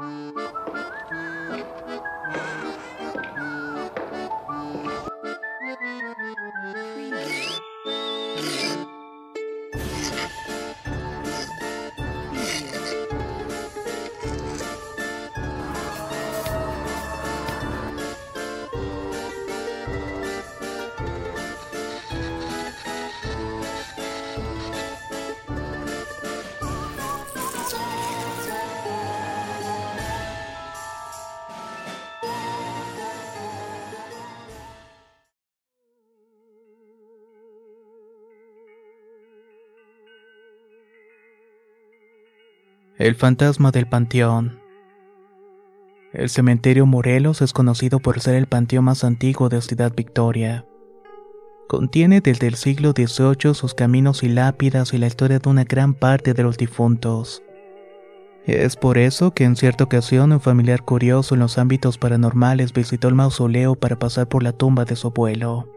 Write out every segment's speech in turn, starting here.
Música El fantasma del panteón. El cementerio Morelos es conocido por ser el panteón más antiguo de Ciudad Victoria. Contiene desde el siglo XVIII sus caminos y lápidas y la historia de una gran parte de los difuntos. Es por eso que en cierta ocasión un familiar curioso en los ámbitos paranormales visitó el mausoleo para pasar por la tumba de su abuelo.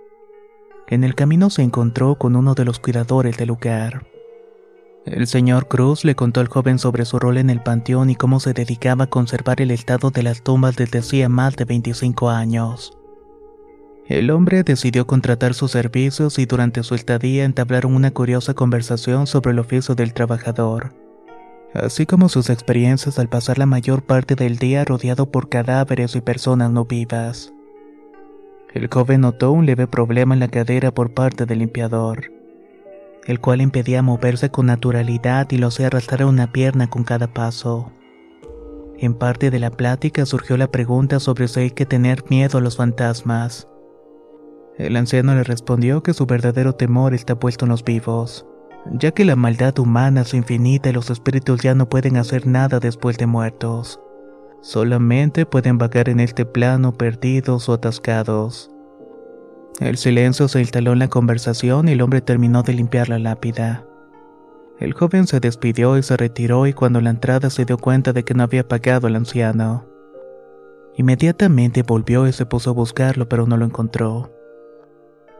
En el camino se encontró con uno de los cuidadores del lugar. El señor Cruz le contó al joven sobre su rol en el panteón y cómo se dedicaba a conservar el estado de las tumbas desde hacía más de 25 años. El hombre decidió contratar sus servicios y durante su estadía entablaron una curiosa conversación sobre el oficio del trabajador, así como sus experiencias al pasar la mayor parte del día rodeado por cadáveres y personas no vivas. El joven notó un leve problema en la cadera por parte del limpiador el cual impedía moverse con naturalidad y lo hacía arrastrar una pierna con cada paso. En parte de la plática surgió la pregunta sobre si hay que tener miedo a los fantasmas. El anciano le respondió que su verdadero temor está puesto en los vivos, ya que la maldad humana es infinita y los espíritus ya no pueden hacer nada después de muertos. Solamente pueden vagar en este plano perdidos o atascados. El silencio se instaló en la conversación y el hombre terminó de limpiar la lápida. El joven se despidió y se retiró y cuando la entrada se dio cuenta de que no había pagado el anciano. Inmediatamente volvió y se puso a buscarlo pero no lo encontró.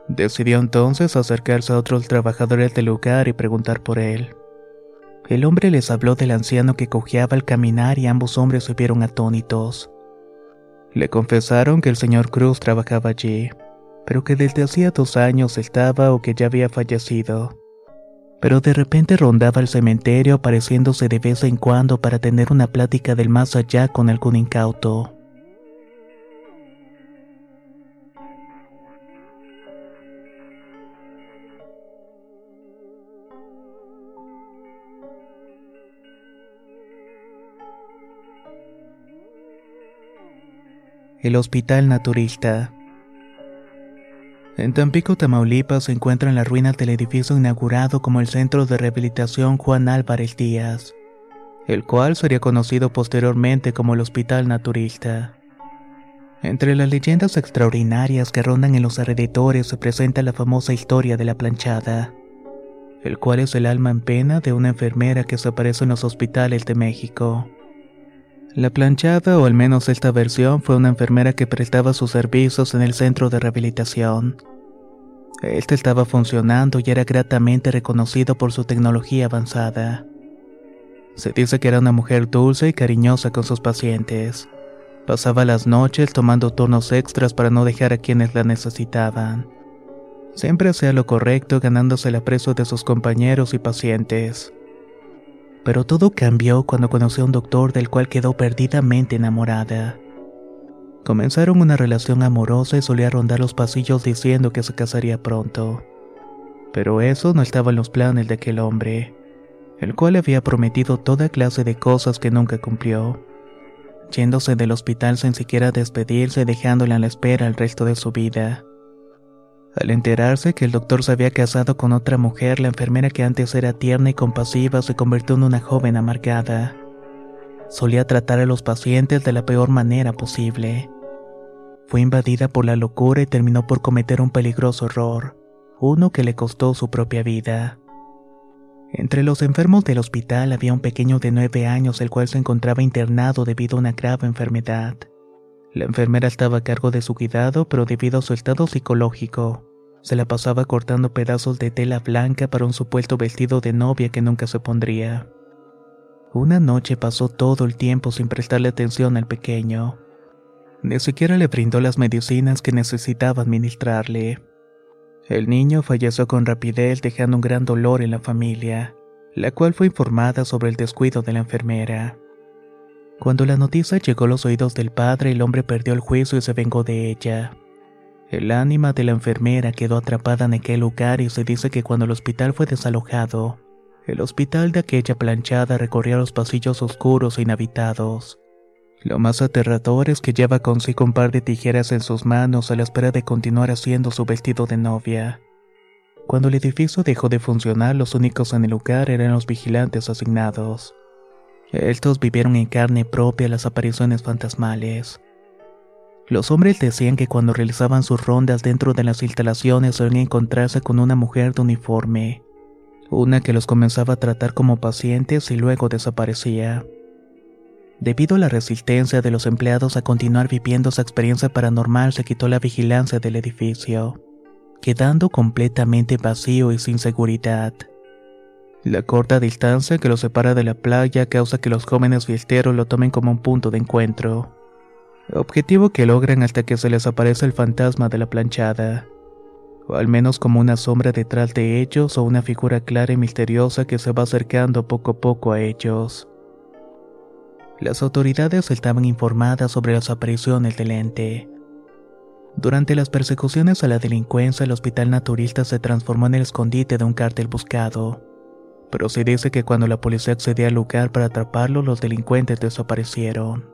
Decidió entonces acercarse a otros trabajadores del lugar y preguntar por él. El hombre les habló del anciano que cojeaba al caminar y ambos hombres se vieron atónitos. Le confesaron que el señor Cruz trabajaba allí pero que desde hacía dos años estaba o que ya había fallecido. Pero de repente rondaba el cementerio apareciéndose de vez en cuando para tener una plática del más allá con algún incauto. El Hospital Naturista en Tampico, Tamaulipas, se encuentran las ruinas del edificio inaugurado como el Centro de Rehabilitación Juan Álvarez Díaz, el cual sería conocido posteriormente como el Hospital Naturista. Entre las leyendas extraordinarias que rondan en los alrededores se presenta la famosa historia de la planchada, el cual es el alma en pena de una enfermera que se aparece en los hospitales de México. La planchada, o al menos esta versión, fue una enfermera que prestaba sus servicios en el centro de rehabilitación. Este estaba funcionando y era gratamente reconocido por su tecnología avanzada. Se dice que era una mujer dulce y cariñosa con sus pacientes. Pasaba las noches tomando turnos extras para no dejar a quienes la necesitaban. Siempre hacía lo correcto ganándose el aprecio de sus compañeros y pacientes. Pero todo cambió cuando conoció a un doctor del cual quedó perdidamente enamorada. Comenzaron una relación amorosa y solía rondar los pasillos diciendo que se casaría pronto. Pero eso no estaba en los planes de aquel hombre, el cual había prometido toda clase de cosas que nunca cumplió, yéndose del hospital sin siquiera despedirse dejándola en la espera el resto de su vida. Al enterarse que el doctor se había casado con otra mujer, la enfermera que antes era tierna y compasiva se convirtió en una joven amargada, Solía tratar a los pacientes de la peor manera posible. Fue invadida por la locura y terminó por cometer un peligroso error, uno que le costó su propia vida. Entre los enfermos del hospital había un pequeño de nueve años el cual se encontraba internado debido a una grave enfermedad. La enfermera estaba a cargo de su cuidado, pero debido a su estado psicológico, se la pasaba cortando pedazos de tela blanca para un supuesto vestido de novia que nunca se pondría. Una noche pasó todo el tiempo sin prestarle atención al pequeño. Ni siquiera le brindó las medicinas que necesitaba administrarle. El niño falleció con rapidez dejando un gran dolor en la familia, la cual fue informada sobre el descuido de la enfermera. Cuando la noticia llegó a los oídos del padre, el hombre perdió el juicio y se vengó de ella. El ánima de la enfermera quedó atrapada en aquel lugar y se dice que cuando el hospital fue desalojado, el hospital de aquella planchada recorría los pasillos oscuros e inhabitados. Lo más aterrador es que lleva consigo un par de tijeras en sus manos a la espera de continuar haciendo su vestido de novia. Cuando el edificio dejó de funcionar, los únicos en el lugar eran los vigilantes asignados. Estos vivieron en carne propia las apariciones fantasmales. Los hombres decían que cuando realizaban sus rondas dentro de las instalaciones solían encontrarse con una mujer de uniforme, una que los comenzaba a tratar como pacientes y luego desaparecía. Debido a la resistencia de los empleados a continuar viviendo esa experiencia paranormal, se quitó la vigilancia del edificio, quedando completamente vacío y sin seguridad. La corta distancia que lo separa de la playa causa que los jóvenes fiesteros lo tomen como un punto de encuentro. Objetivo que logran hasta que se les aparece el fantasma de la planchada. O al menos como una sombra detrás de ellos o una figura clara y misteriosa que se va acercando poco a poco a ellos. Las autoridades estaban informadas sobre las apariciones del ente. Durante las persecuciones a la delincuencia, el hospital naturista se transformó en el escondite de un cártel buscado pero se dice que cuando la policía accedía al lugar para atraparlo, los delincuentes desaparecieron.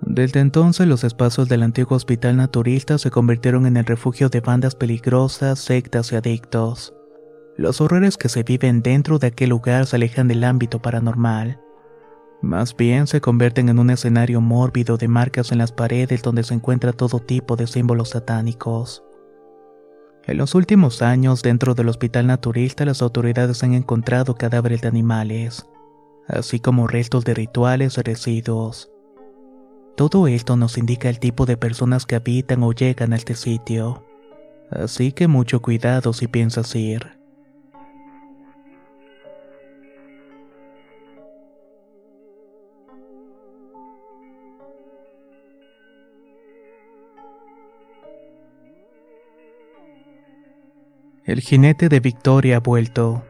Desde entonces los espacios del antiguo hospital naturista se convirtieron en el refugio de bandas peligrosas, sectas y adictos. Los horrores que se viven dentro de aquel lugar se alejan del ámbito paranormal. Más bien se convierten en un escenario mórbido de marcas en las paredes donde se encuentra todo tipo de símbolos satánicos. En los últimos años, dentro del hospital naturista, las autoridades han encontrado cadáveres de animales, así como restos de rituales y residuos. Todo esto nos indica el tipo de personas que habitan o llegan a este sitio. Así que mucho cuidado si piensas ir. El jinete de Victoria ha vuelto.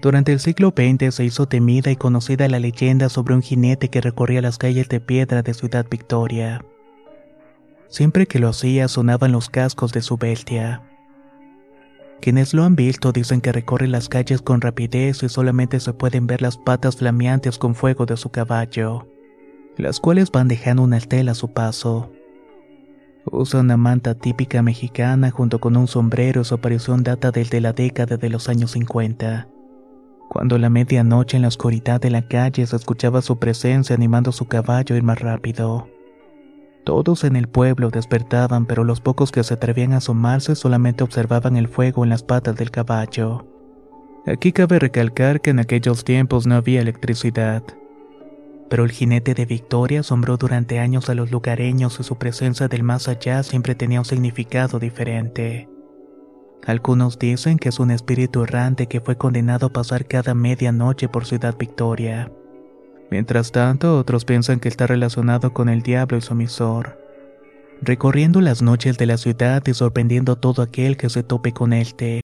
Durante el siglo XX se hizo temida y conocida la leyenda sobre un jinete que recorría las calles de piedra de Ciudad Victoria. Siempre que lo hacía sonaban los cascos de su bestia. Quienes lo han visto dicen que recorre las calles con rapidez y solamente se pueden ver las patas flameantes con fuego de su caballo, las cuales van dejando una estela a su paso. Usa una manta típica mexicana junto con un sombrero. Su aparición data desde la década de los años 50. Cuando a la medianoche en la oscuridad de la calle se escuchaba su presencia animando su caballo a ir más rápido. Todos en el pueblo despertaban, pero los pocos que se atrevían a asomarse solamente observaban el fuego en las patas del caballo. Aquí cabe recalcar que en aquellos tiempos no había electricidad pero el jinete de Victoria asombró durante años a los lugareños y su presencia del más allá siempre tenía un significado diferente. Algunos dicen que es un espíritu errante que fue condenado a pasar cada medianoche por Ciudad Victoria. Mientras tanto, otros piensan que está relacionado con el diablo y su emisor, recorriendo las noches de la ciudad y sorprendiendo a todo aquel que se tope con él.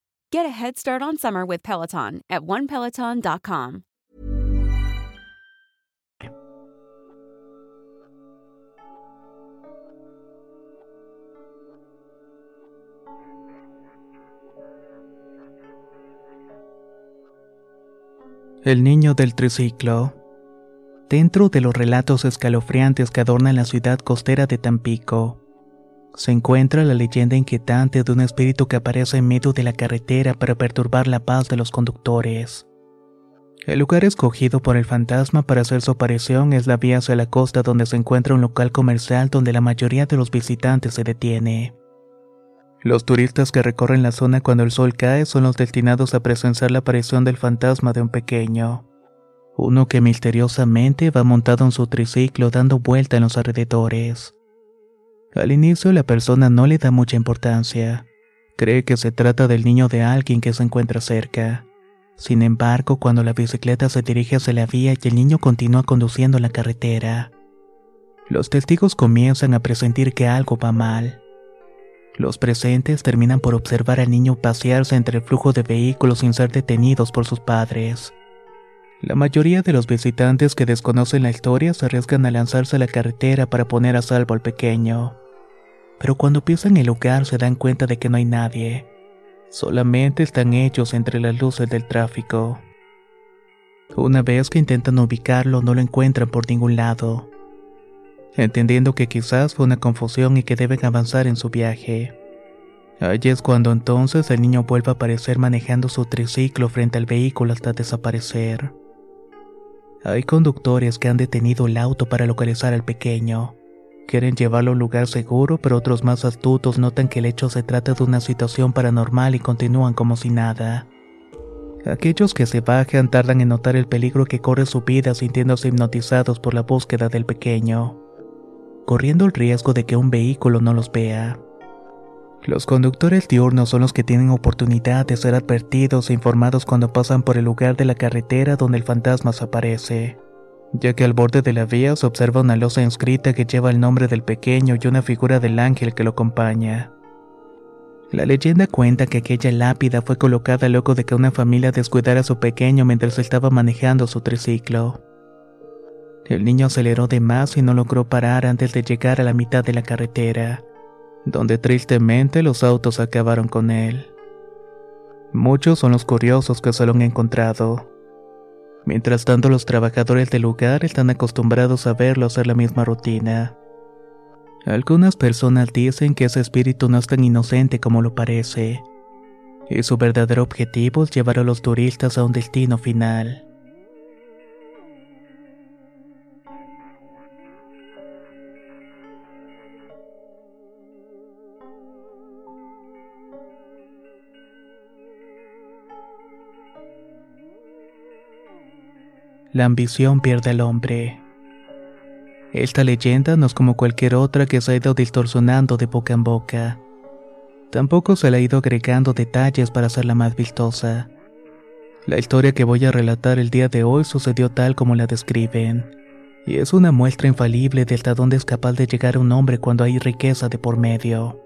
Get a head start on summer with Peloton at onepeloton.com. El niño del triciclo. Dentro de los relatos escalofriantes que adornan la ciudad costera de Tampico, se encuentra la leyenda inquietante de un espíritu que aparece en medio de la carretera para perturbar la paz de los conductores. El lugar escogido por el fantasma para hacer su aparición es la vía hacia la costa donde se encuentra un local comercial donde la mayoría de los visitantes se detiene. Los turistas que recorren la zona cuando el sol cae son los destinados a presenciar la aparición del fantasma de un pequeño. Uno que misteriosamente va montado en su triciclo dando vuelta en los alrededores. Al inicio la persona no le da mucha importancia. Cree que se trata del niño de alguien que se encuentra cerca. Sin embargo, cuando la bicicleta se dirige hacia la vía y el niño continúa conduciendo la carretera, los testigos comienzan a presentir que algo va mal. Los presentes terminan por observar al niño pasearse entre el flujo de vehículos sin ser detenidos por sus padres. La mayoría de los visitantes que desconocen la historia se arriesgan a lanzarse a la carretera para poner a salvo al pequeño. Pero cuando pisan el lugar se dan cuenta de que no hay nadie. Solamente están ellos entre las luces del tráfico. Una vez que intentan ubicarlo no lo encuentran por ningún lado entendiendo que quizás fue una confusión y que deben avanzar en su viaje. Allí es cuando entonces el niño vuelve a aparecer manejando su triciclo frente al vehículo hasta desaparecer. Hay conductores que han detenido el auto para localizar al pequeño. Quieren llevarlo a un lugar seguro, pero otros más astutos notan que el hecho se trata de una situación paranormal y continúan como si nada. Aquellos que se bajan tardan en notar el peligro que corre su vida sintiéndose hipnotizados por la búsqueda del pequeño corriendo el riesgo de que un vehículo no los vea. Los conductores diurnos son los que tienen oportunidad de ser advertidos e informados cuando pasan por el lugar de la carretera donde el fantasma se aparece, ya que al borde de la vía se observa una losa inscrita que lleva el nombre del pequeño y una figura del ángel que lo acompaña. La leyenda cuenta que aquella lápida fue colocada luego de que una familia descuidara a su pequeño mientras estaba manejando su triciclo. El niño aceleró de más y no logró parar antes de llegar a la mitad de la carretera, donde tristemente los autos acabaron con él. Muchos son los curiosos que se lo han encontrado. Mientras tanto, los trabajadores del lugar están acostumbrados a verlo hacer la misma rutina. Algunas personas dicen que ese espíritu no es tan inocente como lo parece, y su verdadero objetivo es llevar a los turistas a un destino final. La ambición pierde al hombre. Esta leyenda no es como cualquier otra que se ha ido distorsionando de boca en boca. Tampoco se le ha ido agregando detalles para hacerla más vistosa. La historia que voy a relatar el día de hoy sucedió tal como la describen, y es una muestra infalible de hasta dónde es capaz de llegar un hombre cuando hay riqueza de por medio.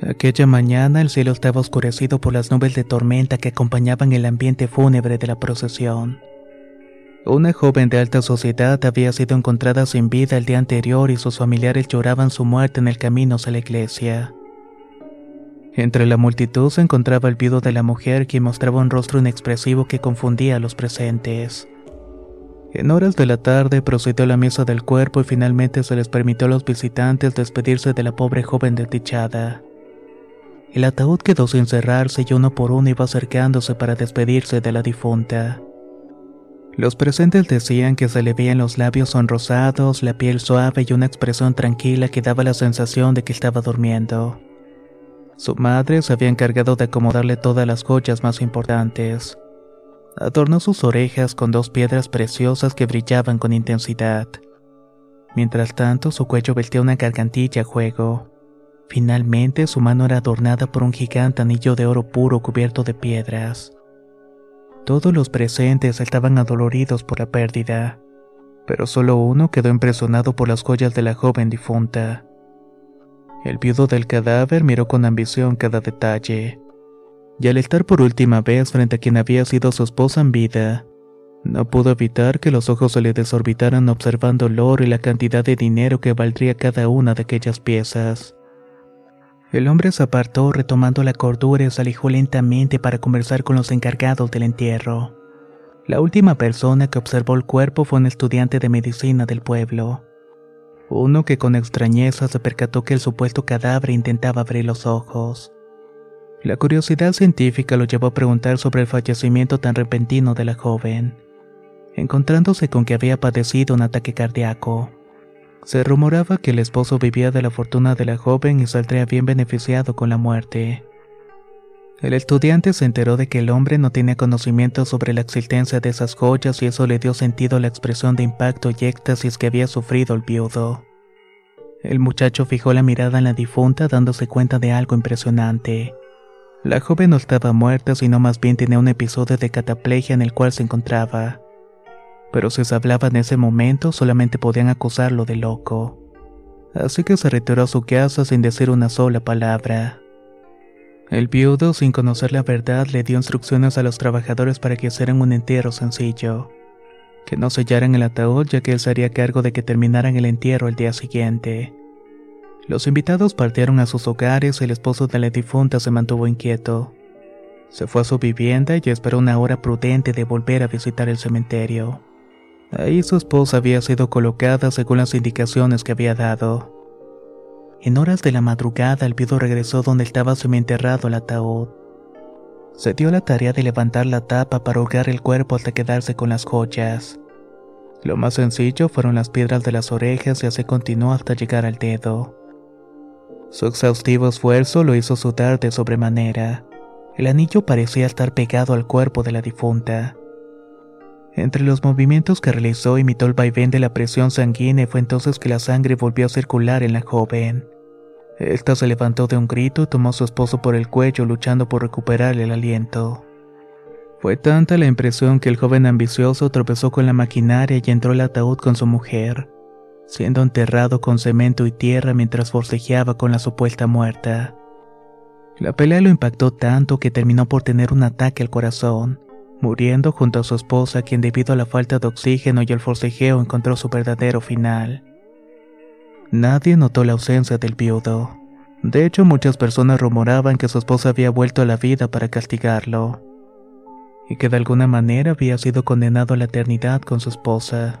Aquella mañana el cielo estaba oscurecido por las nubes de tormenta que acompañaban el ambiente fúnebre de la procesión. Una joven de alta sociedad había sido encontrada sin vida el día anterior y sus familiares lloraban su muerte en el camino hacia la iglesia. Entre la multitud se encontraba el viudo de la mujer quien mostraba un rostro inexpresivo que confundía a los presentes. En horas de la tarde procedió la misa del cuerpo y finalmente se les permitió a los visitantes despedirse de la pobre joven desdichada. El ataúd quedó sin cerrarse y uno por uno iba acercándose para despedirse de la difunta. Los presentes decían que se le veían los labios sonrosados, la piel suave y una expresión tranquila que daba la sensación de que estaba durmiendo. Su madre se había encargado de acomodarle todas las joyas más importantes. Adornó sus orejas con dos piedras preciosas que brillaban con intensidad. Mientras tanto, su cuello vestía una gargantilla a juego. Finalmente su mano era adornada por un gigante anillo de oro puro cubierto de piedras. Todos los presentes estaban adoloridos por la pérdida, pero solo uno quedó impresionado por las joyas de la joven difunta. El viudo del cadáver miró con ambición cada detalle, y al estar por última vez frente a quien había sido su esposa en vida, no pudo evitar que los ojos se le desorbitaran observando el oro y la cantidad de dinero que valdría cada una de aquellas piezas. El hombre se apartó retomando la cordura y se alejó lentamente para conversar con los encargados del entierro. La última persona que observó el cuerpo fue un estudiante de medicina del pueblo. Uno que con extrañeza se percató que el supuesto cadáver intentaba abrir los ojos. La curiosidad científica lo llevó a preguntar sobre el fallecimiento tan repentino de la joven, encontrándose con que había padecido un ataque cardíaco. Se rumoraba que el esposo vivía de la fortuna de la joven y saldría bien beneficiado con la muerte. El estudiante se enteró de que el hombre no tenía conocimiento sobre la existencia de esas joyas y eso le dio sentido a la expresión de impacto y éxtasis que había sufrido el viudo. El muchacho fijó la mirada en la difunta dándose cuenta de algo impresionante. La joven no estaba muerta, sino más bien tenía un episodio de cataplegia en el cual se encontraba pero si se hablaba en ese momento solamente podían acusarlo de loco. Así que se retiró a su casa sin decir una sola palabra. El viudo, sin conocer la verdad, le dio instrucciones a los trabajadores para que hicieran un entierro sencillo, que no sellaran el ataúd ya que él se haría cargo de que terminaran el entierro el día siguiente. Los invitados partieron a sus hogares y el esposo de la difunta se mantuvo inquieto. Se fue a su vivienda y esperó una hora prudente de volver a visitar el cementerio. Ahí su esposa había sido colocada según las indicaciones que había dado. En horas de la madrugada el viudo regresó donde estaba semienterrado el ataúd. Se dio la tarea de levantar la tapa para ahogar el cuerpo hasta quedarse con las joyas. Lo más sencillo fueron las piedras de las orejas y así continuó hasta llegar al dedo. Su exhaustivo esfuerzo lo hizo sudar de sobremanera. El anillo parecía estar pegado al cuerpo de la difunta. Entre los movimientos que realizó imitó el vaivén de la presión sanguínea y fue entonces que la sangre volvió a circular en la joven. Esta se levantó de un grito y tomó a su esposo por el cuello luchando por recuperar el aliento. Fue tanta la impresión que el joven ambicioso tropezó con la maquinaria y entró al ataúd con su mujer, siendo enterrado con cemento y tierra mientras forcejeaba con la supuesta muerta. La pelea lo impactó tanto que terminó por tener un ataque al corazón muriendo junto a su esposa quien debido a la falta de oxígeno y el forcejeo encontró su verdadero final. Nadie notó la ausencia del viudo. De hecho, muchas personas rumoraban que su esposa había vuelto a la vida para castigarlo, y que de alguna manera había sido condenado a la eternidad con su esposa.